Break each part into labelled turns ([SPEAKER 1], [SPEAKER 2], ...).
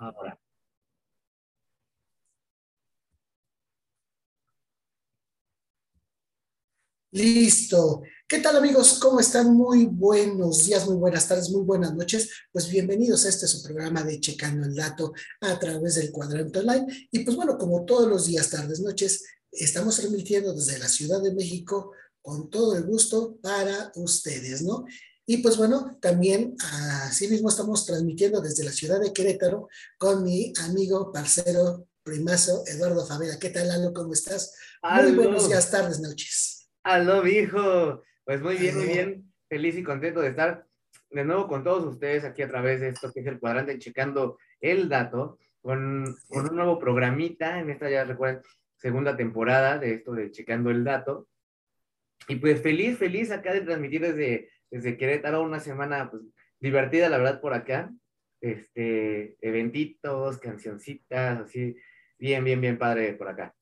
[SPEAKER 1] Ahora.
[SPEAKER 2] Listo. ¿Qué tal amigos? ¿Cómo están? Muy buenos días, muy buenas tardes, muy buenas noches. Pues bienvenidos a este su programa de Checando el Dato a través del cuadrante online. Y pues bueno, como todos los días, tardes, noches, estamos transmitiendo desde la Ciudad de México con todo el gusto para ustedes, ¿no? Y pues bueno, también así mismo estamos transmitiendo desde la ciudad de Querétaro con mi amigo, parcero, primazo, Eduardo Favela. ¿Qué tal, Lalo? ¿Cómo estás? Muy buenos días, tardes, noches.
[SPEAKER 1] Aló, hijo. Pues muy bien, muy bien. Feliz y contento de estar de nuevo con todos ustedes aquí a través de esto que es el cuadrante, checando el dato, con, con un nuevo programita en esta, ya recuerden, segunda temporada de esto de Checando el Dato. Y pues feliz, feliz acá de transmitir desde desde Querétaro, una semana pues, divertida, la verdad, por acá. Este, eventitos, cancioncitas, así, bien, bien, bien padre por acá.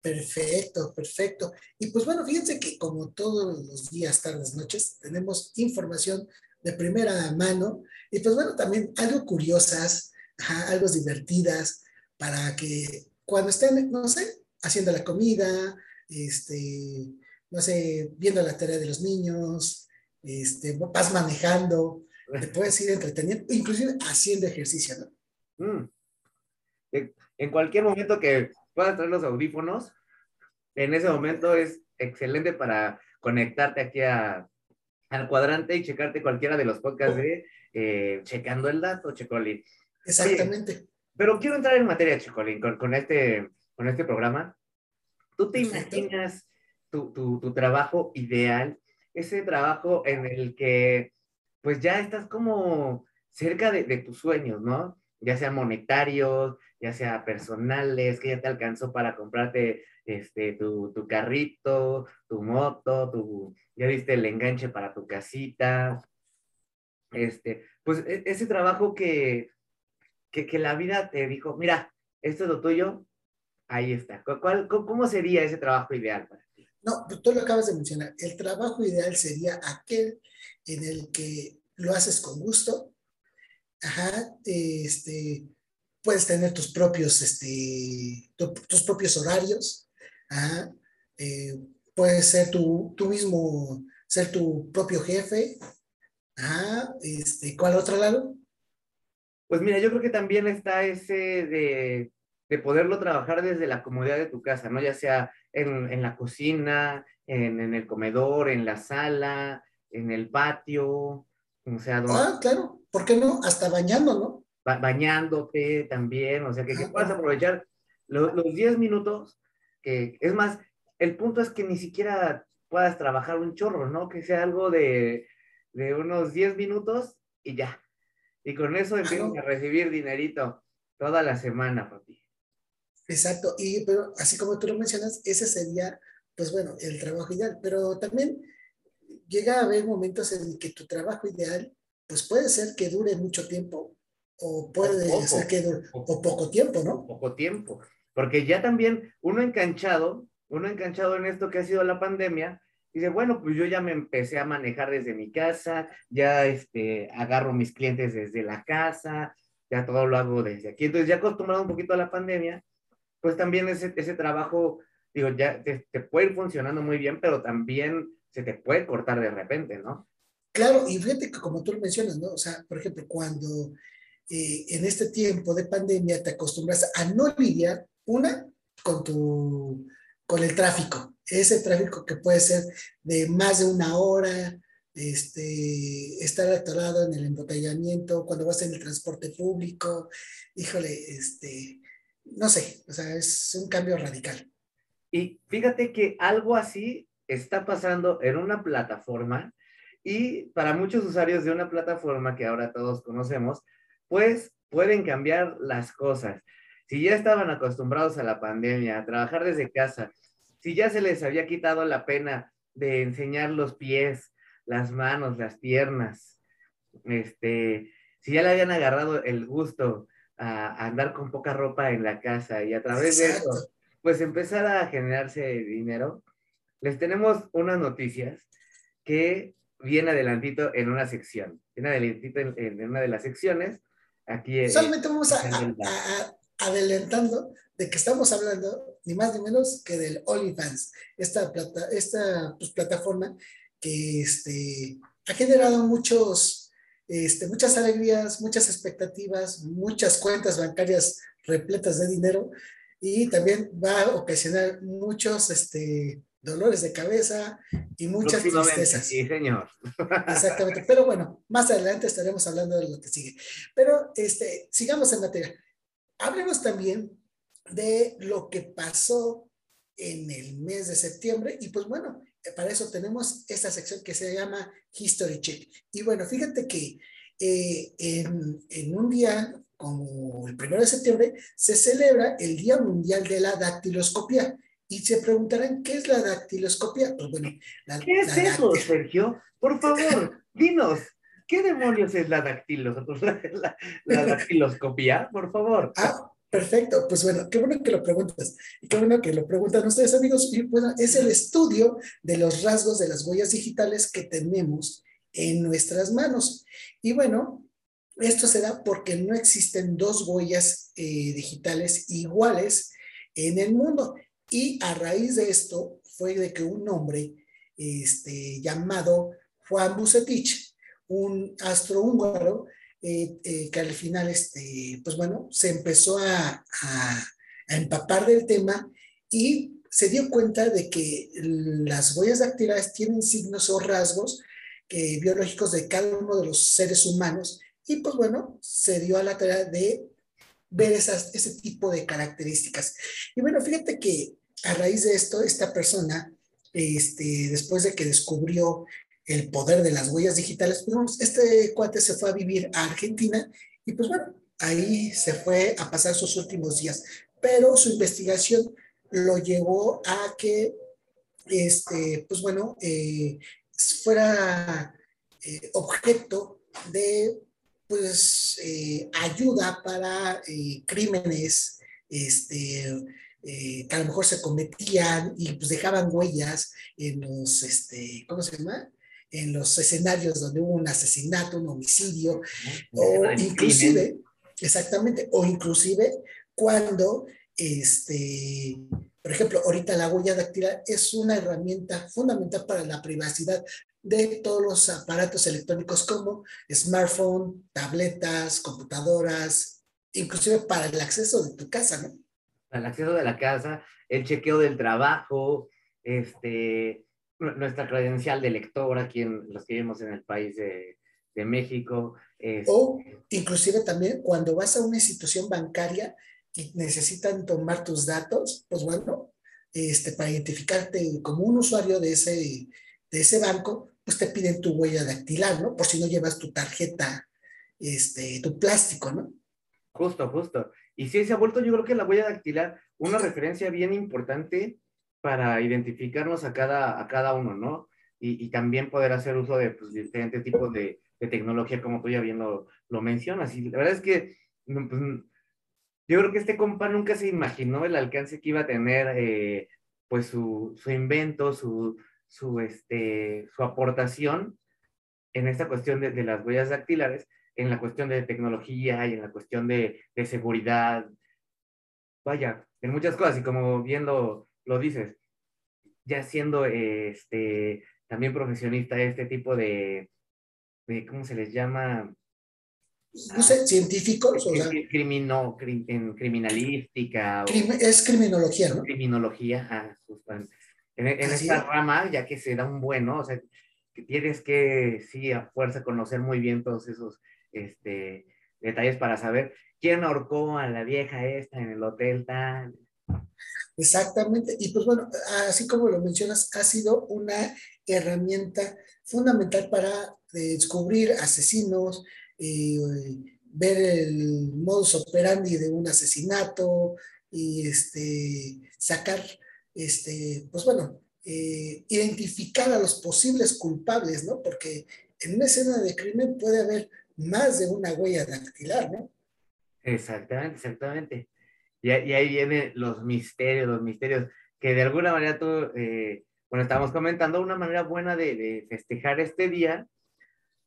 [SPEAKER 2] Perfecto, perfecto. Y pues bueno, fíjense que como todos los días, tardes, noches, tenemos información de primera mano y pues bueno, también algo curiosas, algo divertidas para que cuando estén, no sé, haciendo la comida, este, no sé, viendo la tarea de los niños, este, vas manejando, te puedes ir entreteniendo, inclusive haciendo ejercicio, ¿no?
[SPEAKER 1] Mm. En cualquier momento que puedas traer los audífonos, en ese momento es excelente para conectarte aquí a, al cuadrante y checarte cualquiera de los podcasts de eh, Checando el Dato, Checolín.
[SPEAKER 2] Exactamente.
[SPEAKER 1] pero quiero entrar en materia, Checolín, con, con, este, con este programa. ¿Tú te imaginas tu, tu, tu, trabajo ideal ese trabajo en el que pues ya estás como cerca de, tus sueños, ¿no? Ya sea monetarios, ya sea personales, que ya te alcanzó para comprarte este, tu, carrito, tu moto, tu, ya viste el enganche para tu casita. Este, pues e, ese trabajo que, que, la vida te dijo, mira, esto es lo tuyo, ahí está. ¿Cuál, ¿Cómo sería ese trabajo ideal para
[SPEAKER 2] no, tú lo acabas de mencionar. El trabajo ideal sería aquel en el que lo haces con gusto. Ajá, este, puedes tener tus propios, este, tus propios horarios. Ajá, eh, puedes ser tú, tú mismo, ser tu propio jefe. Ajá, este, ¿cuál otro lado?
[SPEAKER 1] Pues mira, yo creo que también está ese de, de poderlo trabajar desde la comodidad de tu casa, ¿no? Ya sea en, en la cocina, en, en, el comedor, en la sala, en el patio, o sea,
[SPEAKER 2] Ah, claro, ¿por qué no? Hasta bañando, ¿no?
[SPEAKER 1] bañándote también, o sea, que, que puedas aprovechar los, los 10 minutos, que es más, el punto es que ni siquiera puedas trabajar un chorro, ¿no? Que sea algo de, de unos 10 minutos y ya. Y con eso empiezas a recibir dinerito toda la semana, papi.
[SPEAKER 2] Exacto, y pero así como tú lo mencionas, ese sería, pues bueno, el trabajo ideal, pero también llega a haber momentos en que tu trabajo ideal, pues puede ser que dure mucho tiempo o puede ser que dure, o poco tiempo, ¿no?
[SPEAKER 1] Poco tiempo, porque ya también uno enganchado, uno enganchado en esto que ha sido la pandemia, dice, bueno, pues yo ya me empecé a manejar desde mi casa, ya este, agarro mis clientes desde la casa, ya todo lo hago desde aquí, entonces ya acostumbrado un poquito a la pandemia, pues también ese, ese trabajo, digo, ya te, puede ir funcionando muy bien, pero también se te puede cortar de repente, ¿no?
[SPEAKER 2] Claro, y fíjate que como tú lo mencionas, ¿no? O sea, por ejemplo, cuando eh, en este tiempo de pandemia te acostumbras a no lidiar, una, con tu, con el tráfico, ese tráfico que puede ser de más de una hora, este, estar atorado en el embotellamiento, cuando vas en el transporte público, híjole, este, no sé, o sea, es un cambio radical.
[SPEAKER 1] Y fíjate que algo así está pasando en una plataforma y para muchos usuarios de una plataforma que ahora todos conocemos, pues pueden cambiar las cosas. Si ya estaban acostumbrados a la pandemia, a trabajar desde casa, si ya se les había quitado la pena de enseñar los pies, las manos, las piernas, este, si ya le habían agarrado el gusto a, andar con poca ropa en la casa y a través de eso, pues empezar a generarse dinero, les tenemos unas noticias que viene adelantito en una sección, viene adelantito en, una de las secciones aquí... Eh,
[SPEAKER 2] Solamente vamos a, adelantando de que estamos hablando ni más ni menos que del OnlyFans, esta, plata, esta pues, plataforma que este, ha generado muchos, este, muchas alegrías, muchas expectativas, muchas cuentas bancarias repletas de dinero y también va a ocasionar muchos este, dolores de cabeza y muchas tristezas.
[SPEAKER 1] Sí, señor.
[SPEAKER 2] Exactamente. Pero bueno, más adelante estaremos hablando de lo que sigue. Pero este, sigamos en materia. Hablemos también de lo que pasó en el mes de septiembre y pues bueno, para eso tenemos esta sección que se llama History Check. Y bueno, fíjate que eh, en, en, un día como el primero de septiembre se celebra el Día Mundial de la Dactiloscopía. Y se preguntarán, ¿qué es la dactiloscopía? Pues bueno,
[SPEAKER 1] ¿qué es eso, Sergio? Por favor, dinos, ¿qué demonios es la, dactiloscopía? la dactiloscopía? Por favor.
[SPEAKER 2] Ah, Perfecto, pues bueno, qué bueno que lo preguntas y qué bueno que lo preguntan ustedes amigos. Bueno, es el estudio de los rasgos de las huellas digitales que tenemos en nuestras manos. Y bueno, esto se da porque no existen dos huellas eh, digitales iguales en el mundo. Y a raíz de esto fue de que un hombre este, llamado Juan Bucetich, un astro húngaro, eh, eh, que al final, este, pues bueno, se empezó a, empapar del tema y se dio cuenta de que las huellas dactilares tienen signos o rasgos que, biológicos de cada uno de los seres humanos y pues bueno, se dio a la tarea de ver esas, ese tipo de características. Y bueno, fíjate que a raíz de esto, esta persona, este, después de que descubrió el poder de las huellas digitales, pues este cuate se fue a vivir a Argentina y pues bueno, ahí se fue a pasar sus últimos días, pero su investigación lo llevó a que, este, pues bueno, eh, fuera eh, objeto de, pues, eh, ayuda para crímenes, este, que a lo mejor se cometían y pues dejaban huellas en los, este, ¿cómo se llama? En los escenarios donde hubo un asesinato, un homicidio, o inclusive, exactamente, o inclusive cuando, este, por ejemplo, ahorita la huella dactilar es una herramienta fundamental para la privacidad de todos los aparatos electrónicos como smartphone, tabletas, computadoras, inclusive para el acceso de tu casa, ¿no?
[SPEAKER 1] Para el acceso de la casa, el chequeo del trabajo, este, nuestra credencial de lector aquí en los que vivimos en el país de, de México.
[SPEAKER 2] O inclusive también cuando vas a una institución bancaria y necesitan tomar tus datos, pues bueno, este, para identificarte como un usuario de ese, de ese banco, pues te piden tu huella dactilar, ¿no? Por si no llevas tu tarjeta, este, tu plástico, ¿no?
[SPEAKER 1] Justo, justo. Y sí, se ha vuelto, yo creo que la huella dactilar, una referencia bien importante para identificarnos a cada, a cada uno, ¿no? Y, y también poder hacer uso de pues, diferentes tipos de, de, tecnología, como tú ya bien lo, lo, mencionas. Y la verdad es que pues, yo creo que este compa nunca se imaginó el alcance que iba a tener, eh, pues, su, su invento, su, su, este, su aportación en esta cuestión de, de, las huellas dactilares, en la cuestión de tecnología y en la cuestión de, de seguridad. Vaya, en muchas cosas. Y como viendo lo dices, ya siendo este, también profesionista este tipo de, de ¿cómo se les llama?
[SPEAKER 2] No sé, científicos.
[SPEAKER 1] O sea, crimino, en criminalística.
[SPEAKER 2] es criminología, ¿no?
[SPEAKER 1] Criminología, ah, en, en esta rama, ya que se da un bueno, o sea, que tienes que, sí, a fuerza conocer muy bien todos esos este, detalles para saber quién ahorcó a la vieja esta en el hotel tal,
[SPEAKER 2] Exactamente. Y pues bueno, así como lo mencionas, ha sido una herramienta fundamental para eh, descubrir asesinos, eh, ver el modus operandi de un asesinato y este, sacar, este, pues bueno, eh, identificar a los posibles culpables, ¿no? Porque en una escena de crimen puede haber más de una huella dactilar, ¿no?
[SPEAKER 1] Exactamente, exactamente. Y, ahí vienen los misterios, los misterios, que de alguna manera tú, eh, bueno, estábamos comentando, una manera buena de, festejar este día,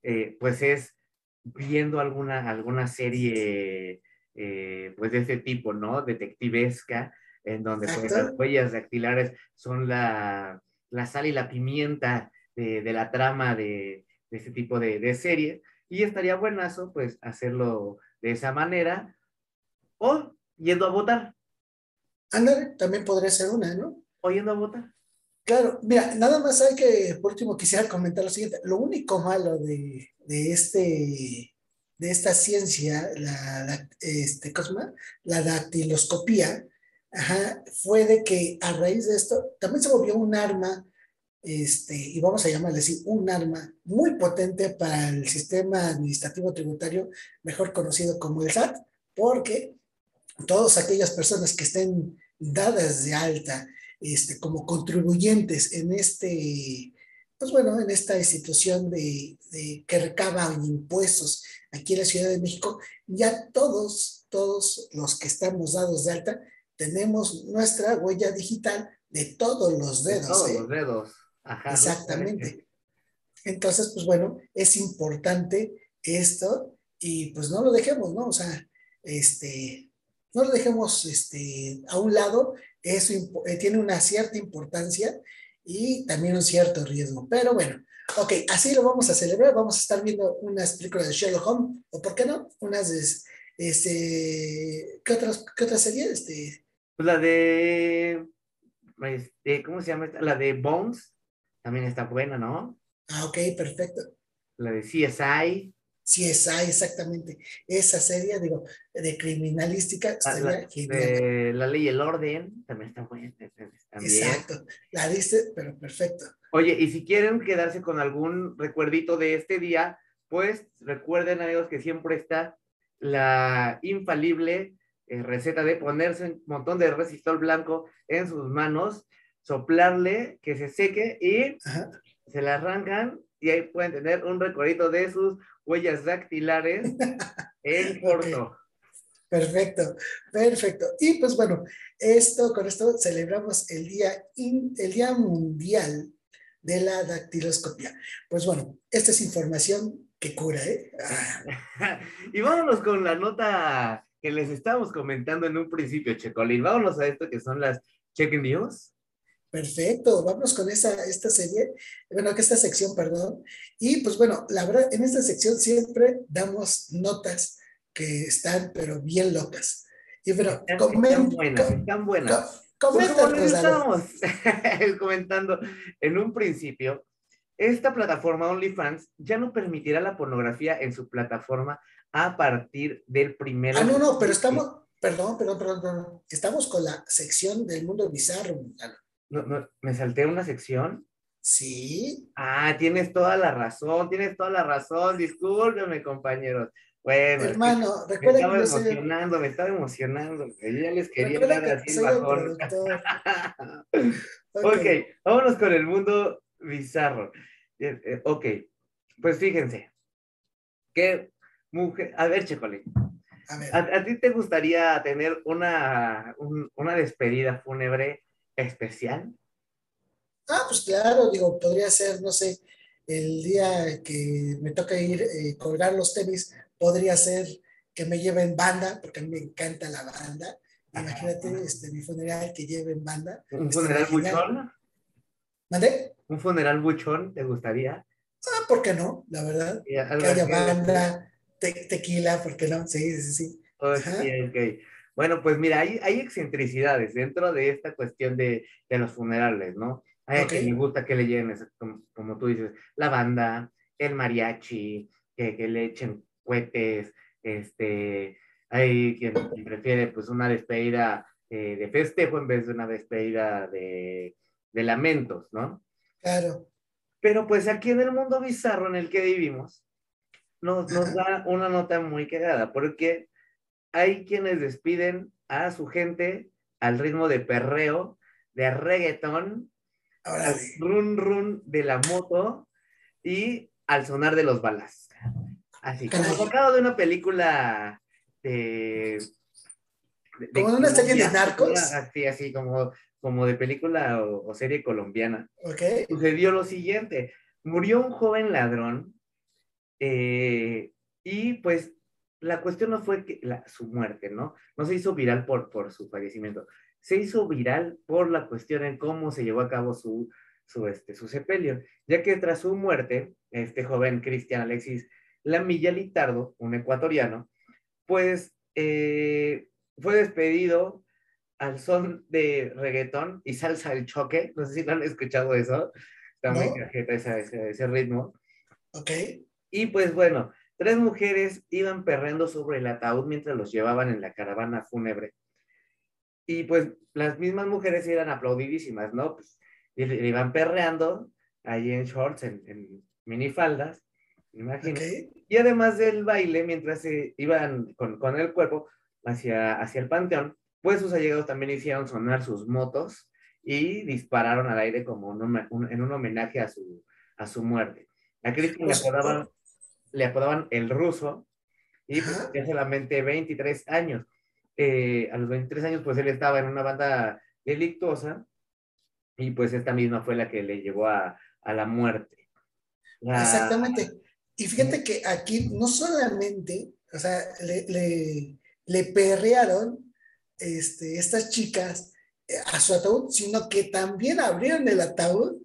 [SPEAKER 1] eh, pues es viendo alguna, alguna serie eh, pues de ese tipo, ¿no? Detectivesca, en donde pues, las huellas dactilares son la, la, sal y la pimienta de, de la trama de, de ese tipo de, de serie. Y estaría buenazo, pues, hacerlo de esa manera o yendo a votar.
[SPEAKER 2] Ándale, también podría ser una, ¿no?
[SPEAKER 1] O yendo a votar.
[SPEAKER 2] Claro, mira, nada más hay que, por último, quisiera comentar lo siguiente. Lo único malo de, de este, de esta ciencia, la, este, la dactiloscopía, fue de que a raíz de esto también se volvió un arma, este, y vamos a llamarle así, un arma muy potente para el sistema administrativo tributario, mejor conocido como el SAT, porque todas aquellas personas que estén dadas de alta este, como contribuyentes en este, pues bueno, en esta institución de, que recaba impuestos aquí en la Ciudad de México, ya todos, todos los que estamos dados de alta, tenemos nuestra huella digital de todos los dedos.
[SPEAKER 1] todos ¿eh? los dedos.
[SPEAKER 2] Exactamente. Entonces, pues bueno, es importante esto y pues no lo dejemos, ¿no? O sea, este, no lo dejemos este, a un lado, eso eh, tiene una cierta importancia y también un cierto riesgo. Pero bueno, ok, así lo vamos a celebrar. Vamos a estar viendo unas películas de Sherlock Holmes, o por qué no, unas de, este, ¿qué, otras, qué otra serie? Este...
[SPEAKER 1] Pues la de, este, ¿cómo se llama? La de Bones, también está buena, ¿no?
[SPEAKER 2] Ah, ok, perfecto.
[SPEAKER 1] La de CSI.
[SPEAKER 2] CSI, exactamente. Esa serie, digo, de criminalística.
[SPEAKER 1] La, la, ley y el orden también está buena.
[SPEAKER 2] Exacto. La diste, pero perfecto.
[SPEAKER 1] Oye, y si quieren quedarse con algún recuerdito de este día, pues recuerden, amigos, que siempre está la infalible eh, receta de ponerse un montón de resistol blanco en sus manos, soplarle, que se seque y se la arrancan y ahí pueden tener un recuerdito de sus huellas dactilares en corto.
[SPEAKER 2] Perfecto, perfecto. Y pues bueno, esto, con esto celebramos el Día, el día Mundial de la Dactiloscopia. Pues bueno, esta es información que cura, ¿eh?
[SPEAKER 1] y vámonos con la nota que les estábamos comentando en un principio, Checolín. Vámonos a esto que son las Check News.
[SPEAKER 2] Perfecto, vamos con esa, esta serie, bueno, que esta sección, perdón. Y pues bueno, la verdad, en esta sección siempre damos notas que están, pero bien locas. Y pero,
[SPEAKER 1] están, buenas, están buenas. pues como les estábamos comentando en un principio, esta plataforma OnlyFans ya no permitirá la pornografía en su plataforma a partir del primero.
[SPEAKER 2] Ah, no, no, pero estamos, perdón, perdón, perdón, perdón. Estamos con la sección del mundo bizarro.
[SPEAKER 1] No, no, me salté una sección.
[SPEAKER 2] Sí.
[SPEAKER 1] Ah, tienes toda la razón, tienes toda la razón. Discúlpeme, compañeros. Bueno,
[SPEAKER 2] hermano,
[SPEAKER 1] recuerda me estaba emocionando, me estaba emocionando. Yo ya les quería dar así bajón. ok, vámonos con el mundo bizarro. Eh, eh, ok, pues fíjense. ¿Qué mujer? A ver, Checolín. A, ver. ¿A, ti te gustaría tener una, una despedida fúnebre especial?
[SPEAKER 2] Ah, pues claro, digo, podría ser, no sé, el día que me toca ir eh, colgar los tenis, podría ser que me lleven banda, porque a mí me encanta la banda. Imagínate este, mi funeral que lleven banda.
[SPEAKER 1] ¿Un funeral buchón?
[SPEAKER 2] ¿Mandé?
[SPEAKER 1] ¿Un funeral buchón te gustaría?
[SPEAKER 2] Ah, ¿por qué no? La verdad. que haya banda, tequila, ¿por qué no? Sí, sí, sí.
[SPEAKER 1] Okay, Bueno, pues mira, hay, hay excentricidades dentro de esta cuestión de, de los funerales, ¿no? Hay a quien le gusta que le lleven, como, tú dices, la banda, el mariachi, que, que le echen cohetes, este, hay quien, prefiere pues una despedida eh, de festejo en vez de una despedida de, de lamentos, ¿no?
[SPEAKER 2] Claro.
[SPEAKER 1] Pero pues aquí en el mundo bizarro en el que vivimos, nos, nos da una nota muy quedada, porque hay quienes despiden a su gente al ritmo de perreo, de reggaetón, al run run de la moto y al sonar de los balas. Así, como sacado de una película de...
[SPEAKER 2] como de una serie de narcos.
[SPEAKER 1] Así, así como, como de película o, serie colombiana.
[SPEAKER 2] Ok.
[SPEAKER 1] Sucedió lo siguiente. Murió un joven ladrón eh, Y pues la cuestión no fue que su muerte, ¿no? No se hizo viral por, por su fallecimiento, se hizo viral por la cuestión en cómo se llevó a cabo su, su, este, su sepelio, ya que tras su muerte, este joven Cristian Alexis Lamilla Litardo, un ecuatoriano, pues eh, fue despedido al son de reggaetón y salsa del choque. No sé si lo han escuchado eso. Está muy cajeta ese, ese, ritmo.
[SPEAKER 2] Ok.
[SPEAKER 1] Y pues bueno, tres mujeres iban perreando sobre el ataúd mientras los llevaban en la caravana fúnebre. Y pues las mismas mujeres eran aplaudidísimas, ¿no? Pues, y, iban perreando ahí en shorts, en, en minifaldas, imagino. Y además del baile, mientras se iban con, con el cuerpo hacia, hacia el panteón, pues sus allegados también hicieron sonar sus motos y dispararon al aire como en un homenaje a su, a su muerte. A Cristian le pues, apodaban, le apodaban el ruso y pues, tenía solamente 23 años. Eh, a los 23 años, pues él estaba en una banda delictuosa y pues esta misma fue la que le llevó a, a la muerte.
[SPEAKER 2] Exactamente. Y fíjate que aquí no solamente, o sea, le, le, le perrearon este, estas chicas eh, a su ataúd, sino que también abrieron el ataúd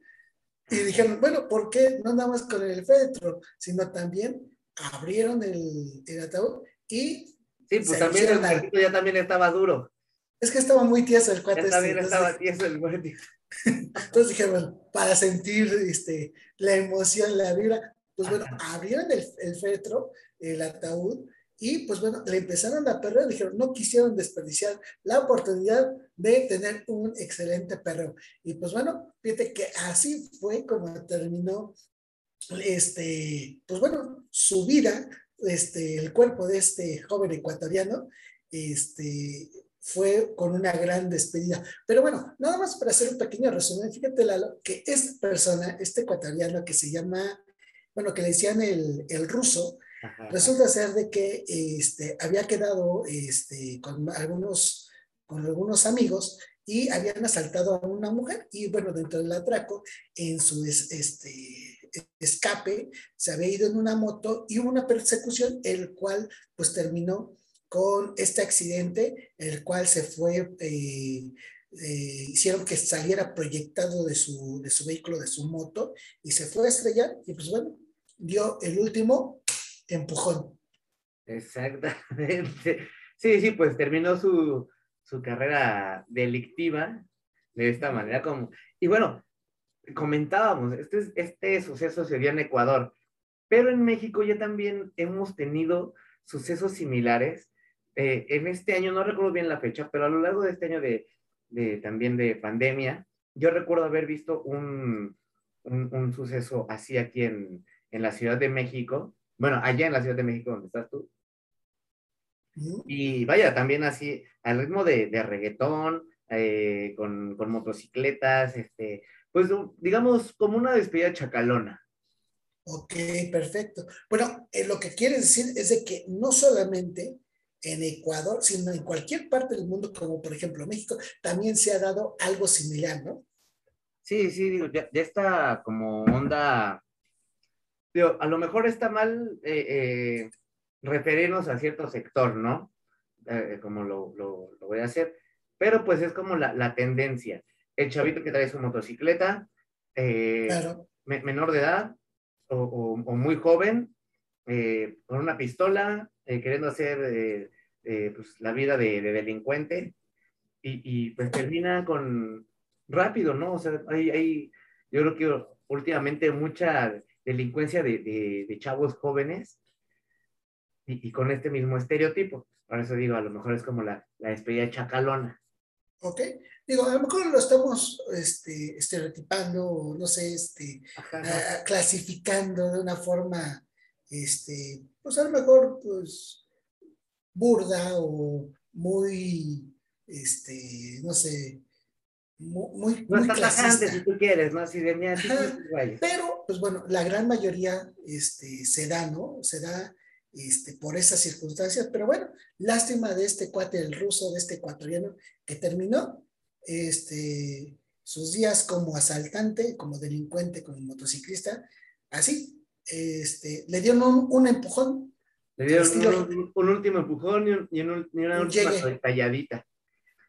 [SPEAKER 2] y dijeron, bueno, ¿por qué no nada más con el féretro, sino también abrieron el, el ataúd y...
[SPEAKER 1] Sí, pues también el muertito ya también estaba duro.
[SPEAKER 2] Es que estaba muy tieso el cuate.
[SPEAKER 1] Ya también este, estaba tieso el muertito.
[SPEAKER 2] Entonces dijeron, para sentir este, la emoción, la vibra, pues bueno, abrieron el, el féretro, el ataúd, y pues bueno, le empezaron a perder, dijeron, no quisieron desperdiciar la oportunidad de tener un excelente perro. Y pues bueno, fíjate que así fue como terminó, este, pues bueno, su vida, este, el cuerpo de este joven ecuatoriano, este, fue con una gran despedida. Pero bueno, nada más para hacer un pequeño resumen, fíjate Lalo, que esta persona, este ecuatoriano que se llama, bueno, que le decían el, el ruso, Resulta ser de que este, había quedado este, con, algunos, con algunos amigos y habían asaltado a una mujer y bueno, dentro del atraco, en su este, escape, se había ido en una moto y hubo una persecución, el cual pues terminó con este accidente, el cual se fue, eh, eh, hicieron que saliera proyectado de su, de su vehículo, de su moto, y se fue a estrellar, y pues bueno, dio el último empujón.
[SPEAKER 1] Exactamente. Sí, sí, pues terminó su, su carrera delictiva de esta manera como... Y bueno, comentábamos, este, este suceso se dio en Ecuador, pero en México ya también hemos tenido sucesos similares. Eh, en este año, no recuerdo bien la fecha, pero a lo largo de este año de, de también de pandemia, yo recuerdo haber visto un, un, suceso así aquí en, en la Ciudad de México, bueno, allá en la Ciudad de México, donde estás tú. Y vaya, también así, al ritmo de, de reggaetón, eh, con, con, motocicletas, este, pues digamos como una despedida chacalona.
[SPEAKER 2] Ok, perfecto. Bueno, eh, lo que quieres decir es de que no solamente en Ecuador, sino en cualquier parte del mundo, como por ejemplo México, también se ha dado algo similar, ¿no?
[SPEAKER 1] Sí, sí, digo, ya, ya está como onda a lo mejor está mal eh, referirnos a cierto sector, ¿no? Eh, como lo, lo, voy a hacer, pero pues es como la, la tendencia. El chavito que trae su motocicleta, menor de edad o, o, muy joven, con una pistola, queriendo hacer pues, la vida de, de delincuente, y, y, pues termina con rápido, ¿no? O sea, hay, hay yo creo que últimamente mucha delincuencia de, de, chavos jóvenes y, y, con este mismo estereotipo. Por eso digo, a lo mejor es como la, la despedida chacalona.
[SPEAKER 2] Ok, digo, a lo mejor lo estamos este, estereotipando, no sé, este, clasificando de una forma, este, pues a lo mejor, pues, burda o muy, este, no sé, muy,
[SPEAKER 1] no muy clasista. si tú quieres, ¿no? Así de mí, así
[SPEAKER 2] Pero, pues bueno, la gran mayoría este, se da, ¿no? Se da este, por esas circunstancias, pero bueno, lástima de este cuate, el ruso, de este ecuatoriano, que terminó este, sus días como asaltante, como delincuente, como motociclista, así, este, le dieron un, un empujón
[SPEAKER 1] Le dieron un, último empujón y, un, y, una última talladita.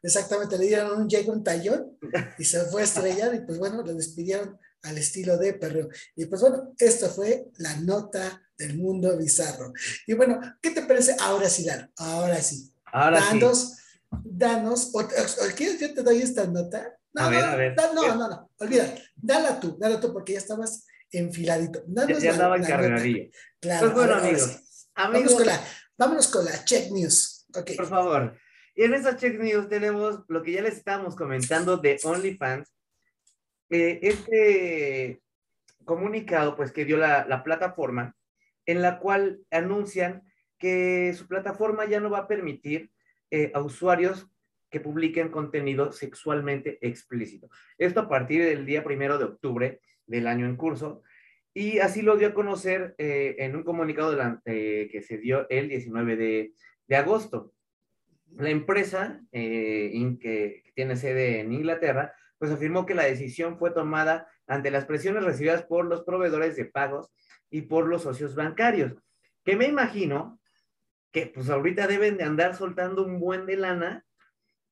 [SPEAKER 2] Exactamente, le dieron un llegue, un tallón y se fue a estrellar y pues bueno, le despidieron al estilo de perreo. Y pues bueno, esto fue la nota del mundo bizarro. Y bueno, ¿qué te parece? Ahora sí, Lalo, ahora sí.
[SPEAKER 1] Ahora
[SPEAKER 2] danos, sí. Danos, o, ¿quieres que yo te doy esta nota?
[SPEAKER 1] No, a ver, a ver.
[SPEAKER 2] no, no, no, olvida, dala tú, dala tú porque ya estabas enfiladito.
[SPEAKER 1] Danos ya, ya andaba en
[SPEAKER 2] Claro.
[SPEAKER 1] Pues bueno, amigos,
[SPEAKER 2] Vámonos, con la, vámonos con la check news. Okay.
[SPEAKER 1] Por favor. Y en esta check news tenemos lo que ya les estábamos comentando de OnlyFans. Eh, este comunicado, pues, que dio la, la plataforma, en la cual anuncian que su plataforma ya no va a permitir eh, a usuarios que publiquen contenido sexualmente explícito. Esto a partir del día primero de octubre del año en curso. Y así lo dio a conocer eh, en un comunicado eh, que se dio el 19 de, de agosto. La empresa eh, que, tiene sede en Inglaterra, pues afirmó que la decisión fue tomada ante las presiones recibidas por los proveedores de pagos y por los socios bancarios, que me imagino que pues ahorita deben de andar soltando un buen de lana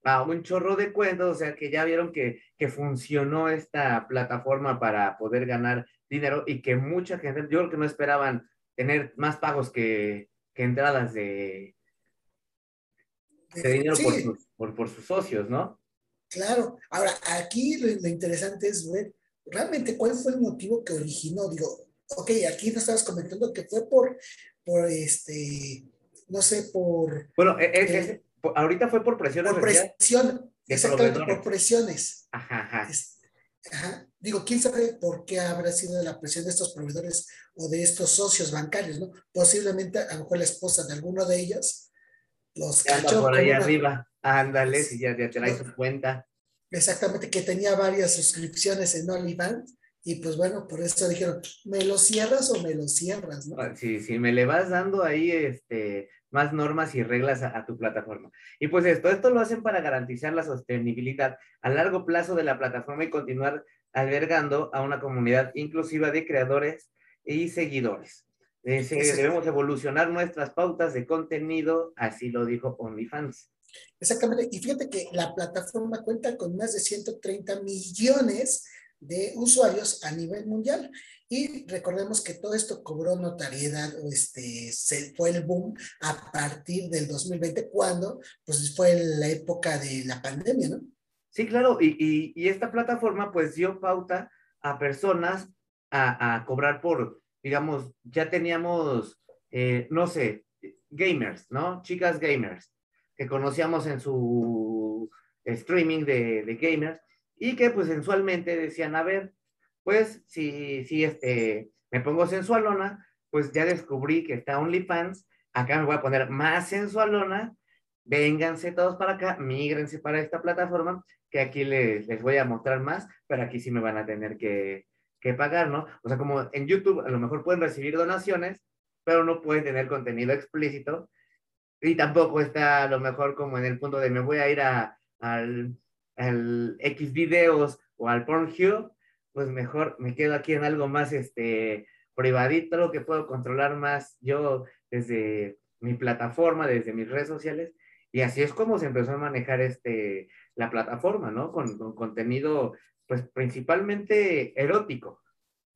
[SPEAKER 1] a un chorro de cuentas, o sea que ya vieron que, que funcionó esta plataforma para poder ganar dinero y que mucha gente, yo creo que no esperaban tener más pagos que, que entradas de, de dinero por, sus, por, por, sus socios, ¿no?
[SPEAKER 2] Claro. Ahora, aquí lo, lo, interesante es ver realmente cuál fue el motivo que originó. Digo, ok, aquí nos estabas comentando que fue por, por este, no sé, por...
[SPEAKER 1] Bueno, es, e, es, eh, ahorita fue por presiones.
[SPEAKER 2] Por presión, exactamente, por presiones.
[SPEAKER 1] Ajá, ajá.
[SPEAKER 2] Es, ajá. Digo, quién sabe por qué habrá sido la presión de estos proveedores o de estos socios bancarios, ¿no? Posiblemente a lo mejor la esposa de alguno de ellos los
[SPEAKER 1] cachó. por ahí una... arriba, ándale, si ya, ya trae su cuenta.
[SPEAKER 2] Exactamente, que tenía varias suscripciones en OnlyFans y pues bueno, por eso dijeron, ¿me lo cierras o me lo cierras? ¿no?
[SPEAKER 1] Sí, sí, me le vas dando ahí este, más normas y reglas a, a, tu plataforma. Y pues esto, esto lo hacen para garantizar la sostenibilidad a largo plazo de la plataforma y continuar albergando a una comunidad inclusiva de creadores y seguidores. Eh, debemos evolucionar nuestras pautas de contenido, así lo dijo OnlyFans.
[SPEAKER 2] Exactamente, y fíjate que la plataforma cuenta con más de 130 millones de usuarios a nivel mundial. Y recordemos que todo esto cobró notariedad, este, fue el boom a partir del 2020, cuando pues fue la época de la pandemia, ¿no?
[SPEAKER 1] Sí, claro, y, y, y, esta plataforma pues dio pauta a personas a, a cobrar por, digamos, ya teníamos, eh, no sé, gamers, ¿no? Chicas gamers, que conocíamos en su streaming de, de gamers, y que pues sensualmente decían, a ver, pues si, si este, me pongo sensualona, pues ya descubrí que está OnlyFans, acá me voy a poner más sensualona, vénganse todos para acá, migrense para esta plataforma, que aquí les, les voy a mostrar más, pero aquí sí me van a tener que, que pagar, ¿no? O sea, como en YouTube a lo mejor pueden recibir donaciones, pero no pueden tener contenido explícito, y tampoco está a lo mejor como en el punto de me voy a ir a, al, al X videos o al Pornhub, pues mejor me quedo aquí en algo más este privadito, lo que puedo controlar más yo desde mi plataforma, desde mis redes sociales, y así es como se empezó a manejar este, la plataforma, ¿no? Con, con contenido, pues principalmente erótico.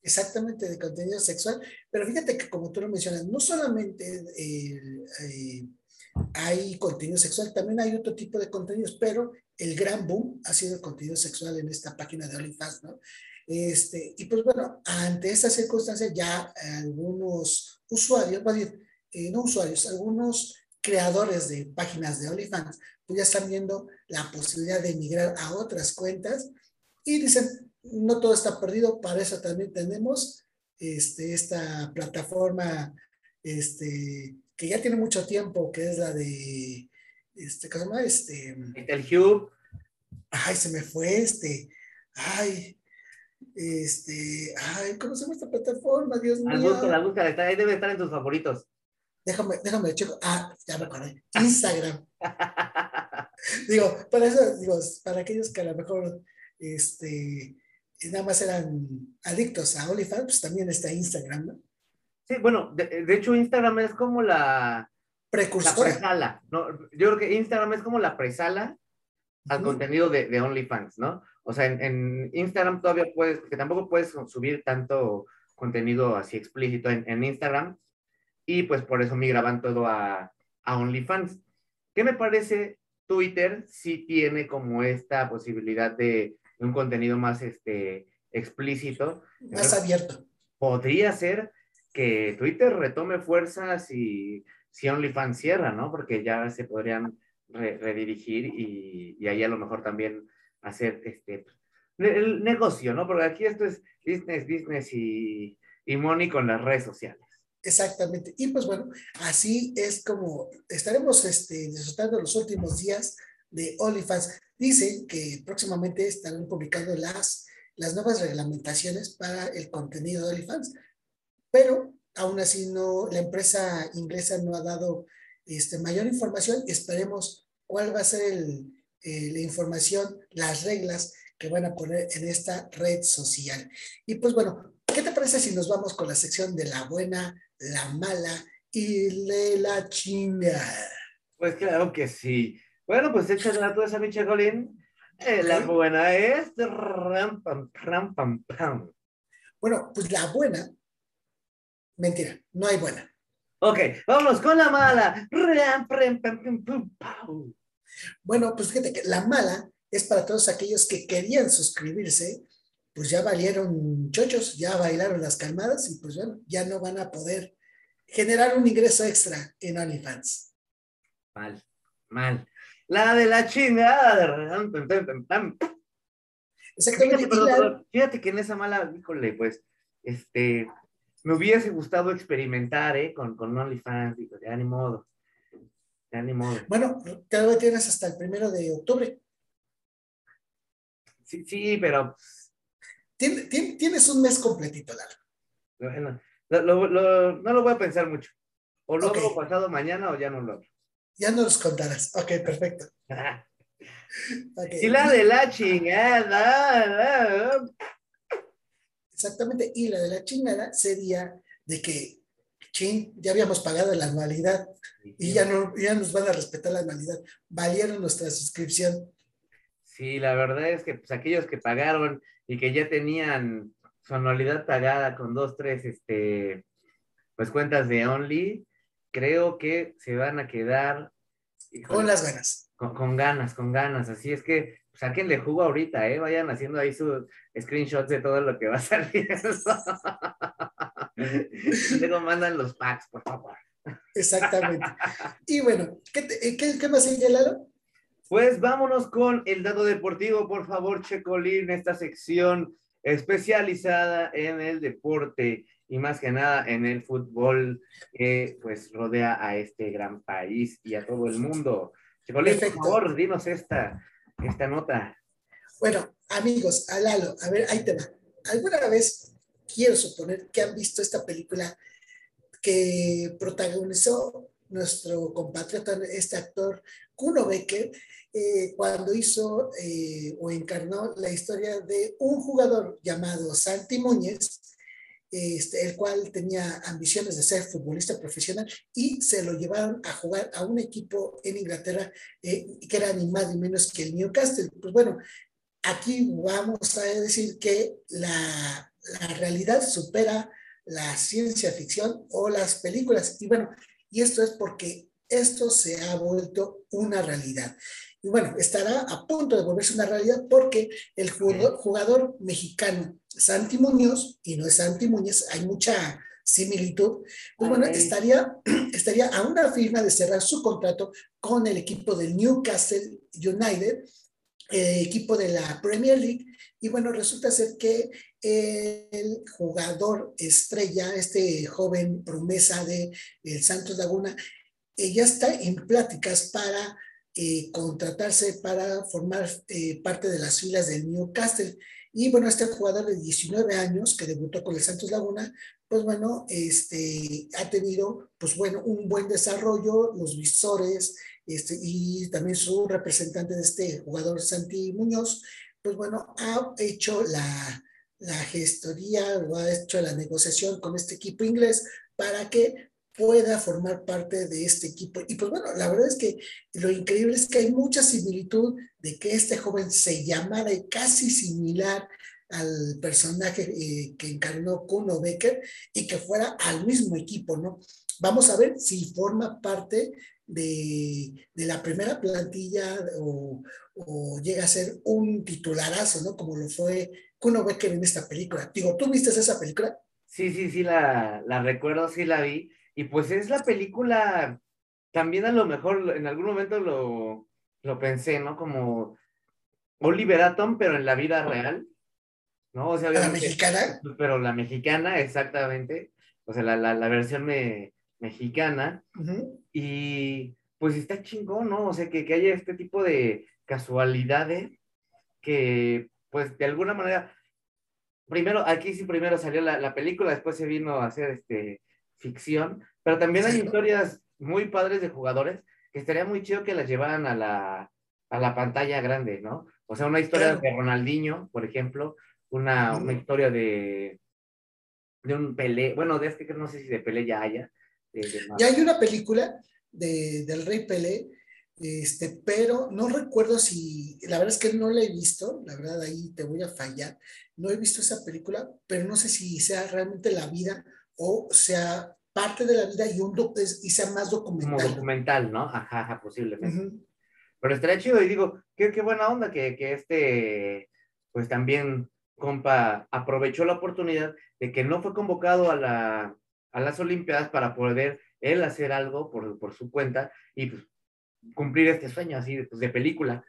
[SPEAKER 2] Exactamente, de contenido sexual. Pero fíjate que como tú lo mencionas, no solamente eh, eh, hay contenido sexual, también hay otro tipo de contenidos, pero el gran boom ha sido el contenido sexual en esta página de OnlyFans, ¿no? Este, y pues bueno, ante estas circunstancias ya algunos usuarios, eh, no usuarios, algunos creadores de páginas de OnlyFans, pues ya están viendo la posibilidad de emigrar a otras cuentas y dicen, no todo está perdido, para eso también tenemos este, esta plataforma este, que ya tiene mucho tiempo, que es la de, este, ¿cómo se llama? Este,
[SPEAKER 1] el Hub.
[SPEAKER 2] Ay, se me fue este, ay, este, ay, ¿cómo se llama esta plataforma? Dios mío.
[SPEAKER 1] La busca, la busca, ahí debe estar en tus favoritos.
[SPEAKER 2] Déjame, déjame, chico. Ah, ya me acordé. Instagram. digo, para eso, digo, para aquellos que a lo mejor, este, nada más eran adictos a OnlyFans, pues también está Instagram, ¿no?
[SPEAKER 1] Sí, bueno, de, hecho Instagram es como la...
[SPEAKER 2] Precursora.
[SPEAKER 1] La presala, ¿no? Yo creo que Instagram es como la presala al contenido de, de, OnlyFans, ¿no? O sea, en, Instagram todavía puedes, que tampoco puedes subir tanto contenido así explícito en, en Instagram, y pues por eso migraban todo a, a OnlyFans. ¿Qué me parece? Twitter sí tiene como esta posibilidad de un contenido más este, explícito.
[SPEAKER 2] Más abierto.
[SPEAKER 1] Podría ser que Twitter retome fuerzas y si OnlyFans cierra, ¿no? Porque ya se podrían redirigir y, y, ahí a lo mejor también hacer este el negocio, ¿no? Porque aquí esto es business, business y, y money con las redes sociales.
[SPEAKER 2] Exactamente. Y pues bueno, así es como estaremos este, disfrutando los últimos días de OnlyFans. Dicen que próximamente estarán publicando las, las nuevas reglamentaciones para el contenido de OnlyFans, pero aún así no, la empresa inglesa no ha dado este, mayor información. Esperemos cuál va a ser el, eh, la información, las reglas que van a poner en esta red social. Y pues bueno, ¿qué te parece si nos vamos con la sección de la buena, la mala y de la chinga.
[SPEAKER 1] Pues claro que sí. Bueno, pues échale la tuya, mi Colín. Eh, la buena es ram, pam, ram, pam, pam.
[SPEAKER 2] Bueno, pues la buena, mentira, no hay buena.
[SPEAKER 1] Ok, vamos con la mala.
[SPEAKER 2] Bueno, pues fíjate que la mala es para todos aquellos que querían suscribirse, pues ya valieron chochos, ya bailaron las calmadas y pues bueno, ya no van a poder generar un ingreso extra en OnlyFans.
[SPEAKER 1] Mal, mal. La de la chingada. Exactamente. Fíjate, que en esa mala, híjole, pues, este, me hubiese gustado experimentar, ¿eh? Con, con OnlyFans, digo, ya ni modo. Ya ni modo.
[SPEAKER 2] Bueno, todavía tienes hasta el primero de octubre.
[SPEAKER 1] Sí, sí, pero
[SPEAKER 2] tienes un mes completito,
[SPEAKER 1] Lalo. no lo voy a pensar mucho. O lo hago pasado mañana o ya no lo hago.
[SPEAKER 2] Ya no los contarás. Ok, perfecto.
[SPEAKER 1] Y la de la chingada.
[SPEAKER 2] Exactamente. Y la de la chingada sería de que, ching, ya habíamos pagado la anualidad y ya, no, ya nos van a respetar la anualidad. Valieron nuestra suscripción.
[SPEAKER 1] Sí, la verdad es que pues, aquellos que pagaron y que ya tenían su anualidad pagada con dos, tres, este, pues cuentas de Only, creo que se van a quedar
[SPEAKER 2] con, las ganas.
[SPEAKER 1] Con, ganas, con ganas. Así es que saquenle jugo ahorita, ¿eh? Vayan haciendo ahí sus screenshots de todo lo que va a salir. Luego mandan los packs, por favor.
[SPEAKER 2] Exactamente. Y bueno, ¿qué, qué, qué más sigue, Lalo?
[SPEAKER 1] Pues vámonos con el dato deportivo, por favor, Checolín, esta sección especializada en el deporte y más que nada en el fútbol que pues rodea a este gran país y a todo el mundo. Checolín, por favor, dinos esta, esta nota.
[SPEAKER 2] Bueno, amigos, Alalo, a ver, ahí te va. ¿Alguna vez quiero suponer que han visto esta película que protagonizó nuestro compatriota, este actor Kuno Becker, eh, cuando hizo eh, o encarnó la historia de un jugador llamado Santi Muñez, este, el cual tenía ambiciones de ser futbolista profesional y se lo llevaron a jugar a un equipo en Inglaterra eh, que era ni más ni menos que el Newcastle. Pues bueno, aquí vamos a decir que la, la realidad supera la ciencia ficción o las películas. Y bueno, y esto es porque esto se ha vuelto una realidad. Bueno, estará a punto de volverse una realidad porque el jugador, mexicano Santi Muñoz, y no es Santi Muñoz, hay mucha similitud, pues bueno, estaría, estaría a una firma de cerrar su contrato con el equipo del Newcastle United, eh, equipo de la Premier League, y bueno, resulta ser que el jugador estrella, este joven promesa de el Santos Laguna, ya está en pláticas para eh, contratarse para formar eh, parte de las filas del Newcastle. Y bueno, este jugador de 19 años que debutó con el Santos Laguna, pues bueno, este, ha tenido, pues bueno, un buen desarrollo, los visores, este, y también su representante de este jugador, Santi Muñoz, pues bueno, ha hecho la, la gestoría, ha hecho la negociación con este equipo inglés para que pueda formar parte de este equipo. Y pues bueno, la verdad es que lo increíble es que hay mucha similitud de que este joven se llamara y casi similar al personaje eh, que encarnó Kuno Becker y que fuera al mismo equipo, ¿no? Vamos a ver si forma parte de, la primera plantilla o, llega a ser un titularazo, ¿no? Como lo fue Kuno Becker en esta película. Digo, ¿tú viste esa película?
[SPEAKER 1] Sí, sí, sí, la, la recuerdo, sí la vi. Y pues es la película, también a lo mejor en algún momento lo, lo pensé, ¿no? Como Oliver Atom, pero en la vida real. ¿no? O sea,
[SPEAKER 2] ¿La mexicana?
[SPEAKER 1] Pero la mexicana, exactamente. O sea, la, la, la versión me, mexicana. Y pues está chingón, ¿no? O sea, que, que, haya este tipo de casualidades que, pues, de alguna manera, primero, aquí sí primero salió la, la película, después se vino a hacer este ficción, pero también hay historias muy padres de jugadores que estaría muy chido que las llevaran a la, a la pantalla grande, ¿no? O sea, una historia de Ronaldinho, por ejemplo, una, una historia de, de un Pelé, bueno, de este que no sé si de Pelé ya haya.
[SPEAKER 2] ya hay una película de, del Rey Pelé, este, pero no recuerdo si, la verdad es que no la he visto, la verdad ahí te voy a fallar, no he visto esa película, pero no sé si sea realmente la vida o sea parte de la vida y, un, y sea más documental.
[SPEAKER 1] Como documental, ¿no? Ajá, ajá posiblemente. Pero estaría chido y digo, qué, qué buena onda que, que este, pues también compa aprovechó la oportunidad de que no fue convocado a, la, a las Olimpiadas para poder él hacer algo por, por su cuenta y pues, cumplir este sueño así pues, de película.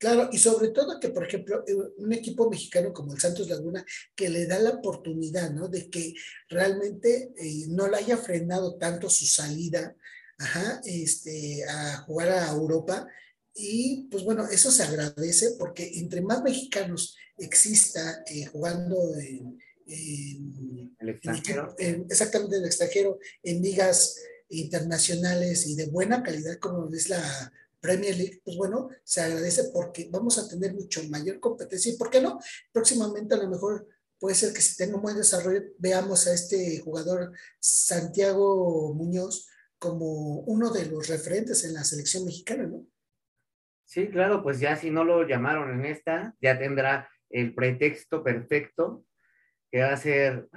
[SPEAKER 2] Claro, y sobre todo que, por ejemplo, eh, un equipo mexicano como el Santos Laguna, que le da la oportunidad, ¿no? De que realmente eh, no le haya frenado tanto su salida ajá, este, a jugar a Europa. Y pues bueno, eso se agradece porque entre más mexicanos exista eh, jugando en,
[SPEAKER 1] el extranjero.
[SPEAKER 2] exactamente en el extranjero, en ligas internacionales y de buena calidad como es la Premier League, pues bueno, se agradece porque vamos a tener mucho mayor competencia y, ¿por qué no? Próximamente a lo mejor puede ser que si tenga un buen desarrollo veamos a este jugador Santiago Muñoz como uno de los referentes en la selección mexicana, ¿no?
[SPEAKER 1] Sí, claro, pues ya si no lo llamaron en esta, ya tendrá el pretexto perfecto que va a ser,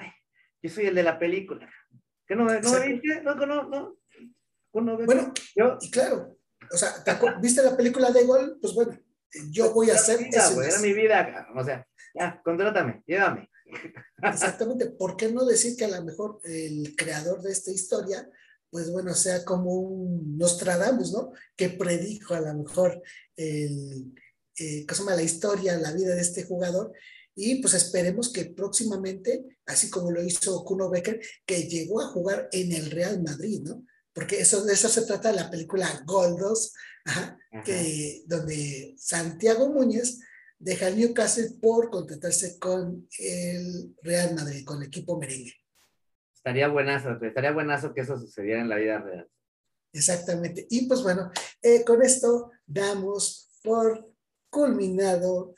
[SPEAKER 1] yo soy el de la película. ¿Qué no, no, no, no, no,
[SPEAKER 2] no, bueno, yo, y claro, o sea, ¿viste la película de Gol? Pues bueno, yo voy a hacer
[SPEAKER 1] eso. Era mi vida, o sea, ya, contrátame, llévame.
[SPEAKER 2] Exactamente, ¿por qué no decir que a lo mejor el creador de esta historia, pues bueno, sea como un Nostradamus, ¿no? Que predijo a lo mejor el, eh, ¿cómo se llama? la historia, la vida de este jugador. Y pues esperemos que próximamente, así como lo hizo Kuno Becker, que llegó a jugar en el Real Madrid, ¿no? Porque eso, de eso se trata la película Goldos, Que, donde Santiago Muñez deja el Newcastle por contratarse con el Real Madrid, con el equipo merengue.
[SPEAKER 1] Estaría buenazo, estaría buenazo que eso sucediera en la vida real.
[SPEAKER 2] Exactamente. Y pues bueno, eh, con esto damos por culminado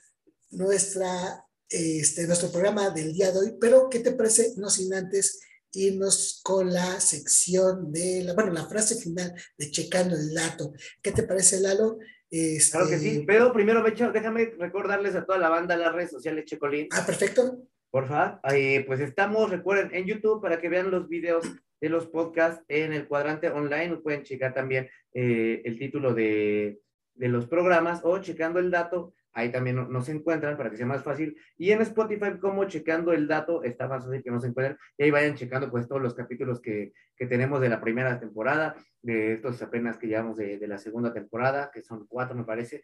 [SPEAKER 2] nuestra, este, nuestro programa del día de hoy. Pero, ¿qué te parece? No sin antes irnos con la sección de, la, bueno, la frase final de Checando el Dato. ¿Qué te parece, Lalo?
[SPEAKER 1] Este... Claro que sí, pero primero, déjame recordarles a toda la banda las redes sociales Checolín.
[SPEAKER 2] Ah, perfecto.
[SPEAKER 1] Por favor, pues estamos, recuerden, en YouTube para que vean los videos de los podcasts en el cuadrante online. Pueden checar también eh, el título de, de los programas o checando el dato ahí también nos encuentran para que sea más fácil. Y en Spotify, como checando el dato, está más fácil que nos encuentren. Y ahí vayan checando pues todos los capítulos que, que tenemos de la primera temporada, de estos apenas que llevamos de, de, la segunda temporada, que son cuatro me parece.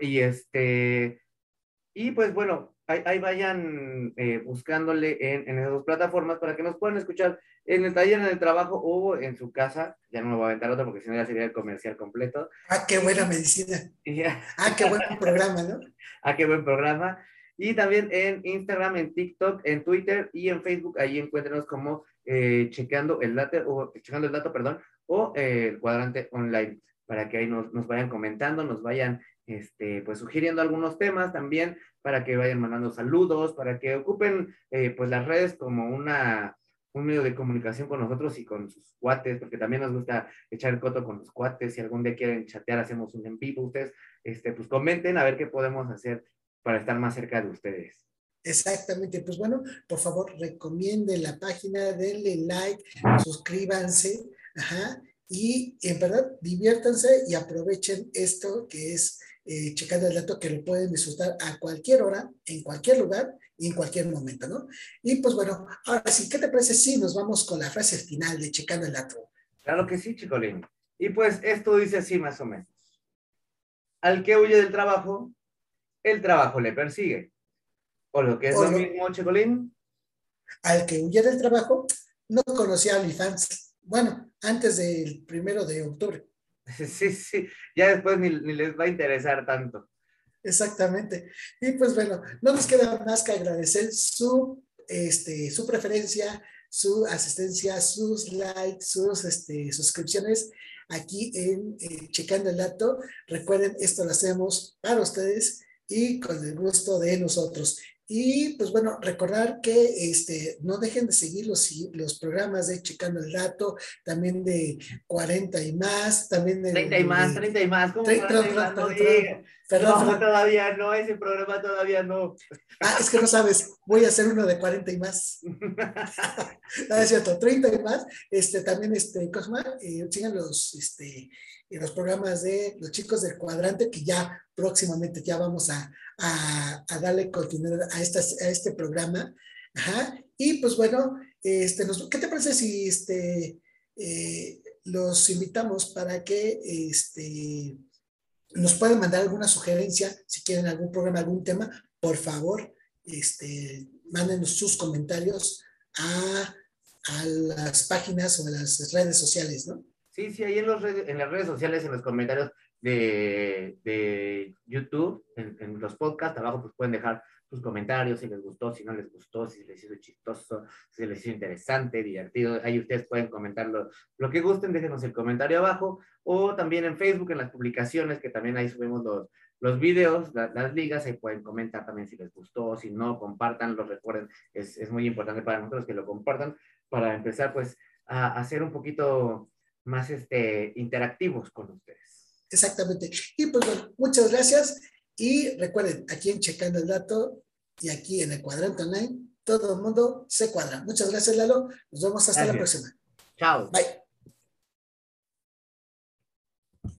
[SPEAKER 1] Y este, y pues bueno, ahí, vayan eh, buscándole en, en, esas dos plataformas para que nos puedan escuchar en el taller, en el trabajo o en su casa. Ya no me voy a aventar otro porque si no ya sería el comercial completo.
[SPEAKER 2] Ah, qué buena medicina. Ah, qué buen programa, ¿no?
[SPEAKER 1] ah, qué buen programa. Y también en Instagram, en TikTok, en Twitter y en Facebook. Ahí encuéntrenos como eh, checando el dato, o checando el dato, perdón, o eh, el cuadrante online, para que ahí nos, nos vayan comentando, nos vayan este, pues sugiriendo algunos temas también para que vayan mandando saludos, para que ocupen eh, pues las redes como una, un medio de comunicación con nosotros y con sus cuates, porque también nos gusta echar coto con los cuates. Si algún día quieren chatear, hacemos un en vivo. Ustedes, este, pues comenten a ver qué podemos hacer para estar más cerca de ustedes.
[SPEAKER 2] Exactamente, pues bueno, por favor, recomienden la página, denle like, suscríbanse, ajá, y en verdad diviértanse y aprovechen esto que es eh, checando el dato que lo pueden disfrutar a cualquier hora, en cualquier lugar y en cualquier momento, ¿no? Y pues bueno, ahora sí, ¿qué te parece si nos vamos con la frase final de checando el dato?
[SPEAKER 1] Claro que sí, chicolín. Y pues esto dice así más o menos. Al que huye del trabajo, el trabajo le persigue. O lo que es lo, mismo, chicolín.
[SPEAKER 2] Al que huye del trabajo, no conocía a OnlyFans. Bueno, antes del primero de octubre.
[SPEAKER 1] Sí, sí, ya después ni, les va a interesar tanto.
[SPEAKER 2] Exactamente. Y pues bueno, no nos queda más que agradecer su, este, su preferencia, su asistencia, sus likes, sus este, suscripciones aquí en eh, Checando el Dato. Recuerden, esto lo hacemos para ustedes y con el gusto de nosotros. Y pues bueno, recordar que este, no dejen de seguir los, los programas de Checando el Dato, también de 40 y más, también de...
[SPEAKER 1] 30 y más, 30 y más, ¿cómo 30, perdón, perdón, perdón, perdón, no, todavía no, ese programa todavía no.
[SPEAKER 2] Ah, es que no sabes, voy a hacer uno de 40 y más. no, es cierto, 30 y más, este, también, este, Cosma, eh, sigan los, este, los programas de los chicos del cuadrante, que ya próximamente ya vamos a, a, darle continuidad a, este programa. Ajá. Y pues bueno, este, ¿qué te parece si este, eh, los invitamos para que este, nos puedan mandar alguna sugerencia, si quieren algún programa, algún tema, por favor, este, mándenos sus comentarios a, a las páginas o a las redes sociales, ¿no?
[SPEAKER 1] Sí, sí, ahí en, los en las redes sociales, en los comentarios de, de YouTube, en, en, los podcasts, abajo pues pueden dejar sus comentarios, si les gustó, si no les gustó, si les hizo chistoso, si les hizo interesante, divertido. Ahí ustedes pueden comentarlo lo que gusten, déjenos el comentario abajo, o también en Facebook, en las publicaciones, que también ahí subimos los, los videos, la, las ligas, ahí pueden comentar también si les gustó, si no, compartan, lo recuerden, es, es muy importante para nosotros que lo compartan, para empezar pues a hacer un poquito más este, interactivos con ustedes.
[SPEAKER 2] Exactamente. Y pues bueno, muchas gracias. Y recuerden, aquí en Checando el Dato y aquí en el Cuadrante Online, todo el mundo se cuadra. Muchas gracias, Lalo. Nos vemos hasta la próxima.
[SPEAKER 1] Chao.
[SPEAKER 2] Bye.